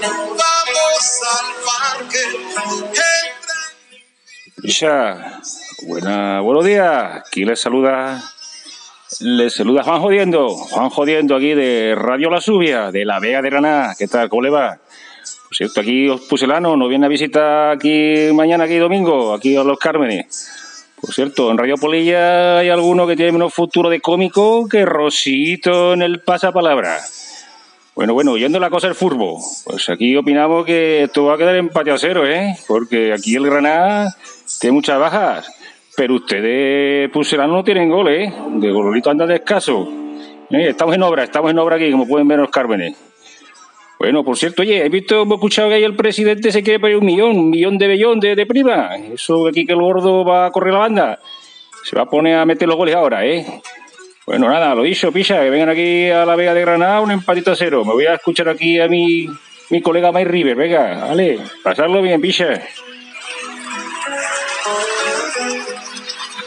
Vamos al parque. Isha, buena, buenos días. Aquí les saluda, les saluda Juan Jodiendo, Juan Jodiendo aquí de Radio La Subia, de la Vega de Granada. ¿Qué tal? ¿Cómo le va? Por cierto, aquí os puselano nos viene a visitar aquí mañana, aquí domingo, aquí a Los Cármenes. Por cierto, en Radio Polilla hay alguno que tiene menos futuro de cómico que Rosito en el pasapalabra. Bueno, bueno, yendo la cosa del furbo, pues aquí opinamos que esto va a quedar empate a cero, ¿eh? Porque aquí el Granada tiene muchas bajas, pero ustedes puselanos no tienen goles, ¿eh? De golorito anda de. Eh, Estamos en obra, estamos en obra aquí, como pueden ver los Cármenes. Bueno, por cierto, oye, he visto, hemos escuchado que ahí el presidente se quiere pedir un millón, un millón de bellón de, de prima. Eso aquí que el gordo va a correr la banda. Se va a poner a meter los goles ahora, ¿eh? Bueno, nada, lo dicho, picha, que vengan aquí a la Vega de Granada, un empatito a cero. Me voy a escuchar aquí a mi, mi colega Mike River, venga, vale, pasarlo bien, picha.